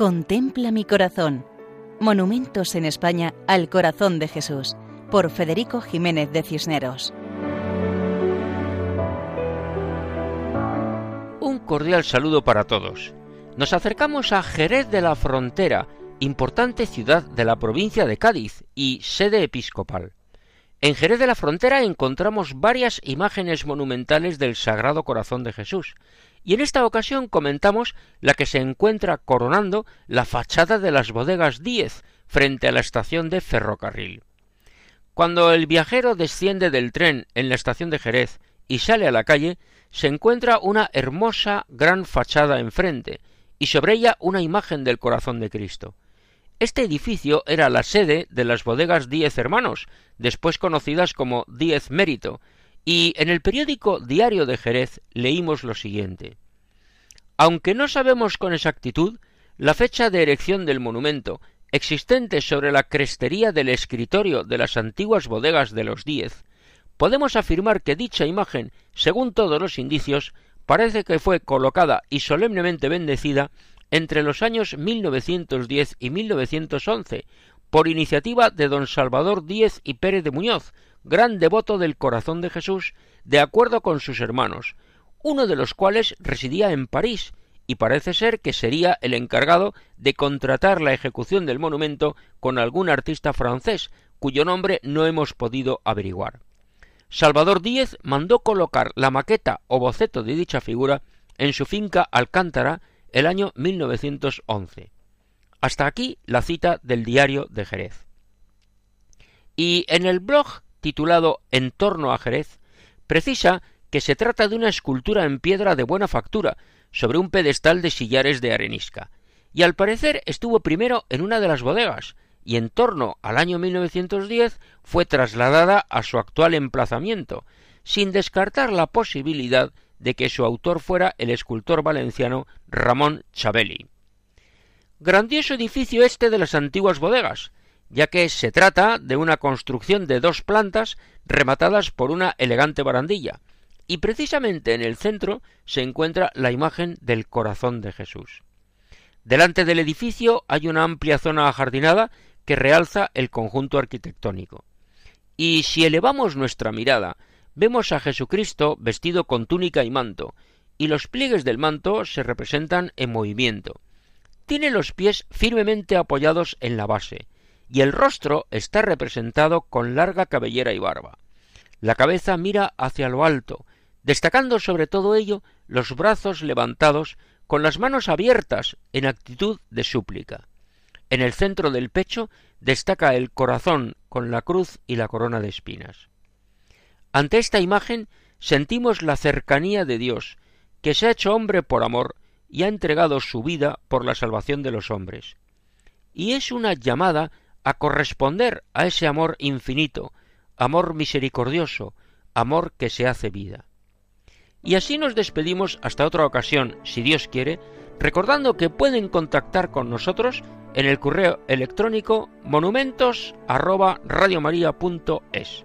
Contempla mi corazón. Monumentos en España al corazón de Jesús, por Federico Jiménez de Cisneros. Un cordial saludo para todos. Nos acercamos a Jerez de la Frontera, importante ciudad de la provincia de Cádiz y sede episcopal. En Jerez de la Frontera encontramos varias imágenes monumentales del Sagrado Corazón de Jesús, y en esta ocasión comentamos la que se encuentra coronando la fachada de las bodegas Díez frente a la estación de ferrocarril. Cuando el viajero desciende del tren en la estación de Jerez y sale a la calle, se encuentra una hermosa gran fachada enfrente, y sobre ella una imagen del corazón de Cristo. Este edificio era la sede de las bodegas Diez Hermanos, después conocidas como Diez Mérito, y en el periódico Diario de Jerez leímos lo siguiente. Aunque no sabemos con exactitud la fecha de erección del monumento existente sobre la crestería del escritorio de las antiguas bodegas de los Diez, podemos afirmar que dicha imagen, según todos los indicios, parece que fue colocada y solemnemente bendecida entre los años 1910 y 1911 por iniciativa de don Salvador Díez y Pérez de Muñoz, gran devoto del corazón de Jesús, de acuerdo con sus hermanos, uno de los cuales residía en París, y parece ser que sería el encargado de contratar la ejecución del monumento con algún artista francés, cuyo nombre no hemos podido averiguar. Salvador Díez mandó colocar la maqueta o boceto de dicha figura en su finca Alcántara el año 1911. Hasta aquí la cita del diario de Jerez. Y en el blog titulado En torno a Jerez, precisa que se trata de una escultura en piedra de buena factura, sobre un pedestal de sillares de arenisca, y al parecer estuvo primero en una de las bodegas, y en torno al año 1910 fue trasladada a su actual emplazamiento, sin descartar la posibilidad de que su autor fuera el escultor valenciano Ramón Chabeli. Grandioso edificio este de las antiguas bodegas, ya que se trata de una construcción de dos plantas rematadas por una elegante barandilla, y precisamente en el centro se encuentra la imagen del corazón de Jesús. Delante del edificio hay una amplia zona ajardinada que realza el conjunto arquitectónico. Y si elevamos nuestra mirada, vemos a Jesucristo vestido con túnica y manto, y los pliegues del manto se representan en movimiento. Tiene los pies firmemente apoyados en la base, y el rostro está representado con larga cabellera y barba. La cabeza mira hacia lo alto, destacando sobre todo ello los brazos levantados con las manos abiertas en actitud de súplica. En el centro del pecho destaca el corazón con la cruz y la corona de espinas. Ante esta imagen sentimos la cercanía de Dios, que se ha hecho hombre por amor y ha entregado su vida por la salvación de los hombres. Y es una llamada a corresponder a ese amor infinito, amor misericordioso, amor que se hace vida. Y así nos despedimos hasta otra ocasión, si Dios quiere, recordando que pueden contactar con nosotros en el correo electrónico monumentos@radiomaria.es.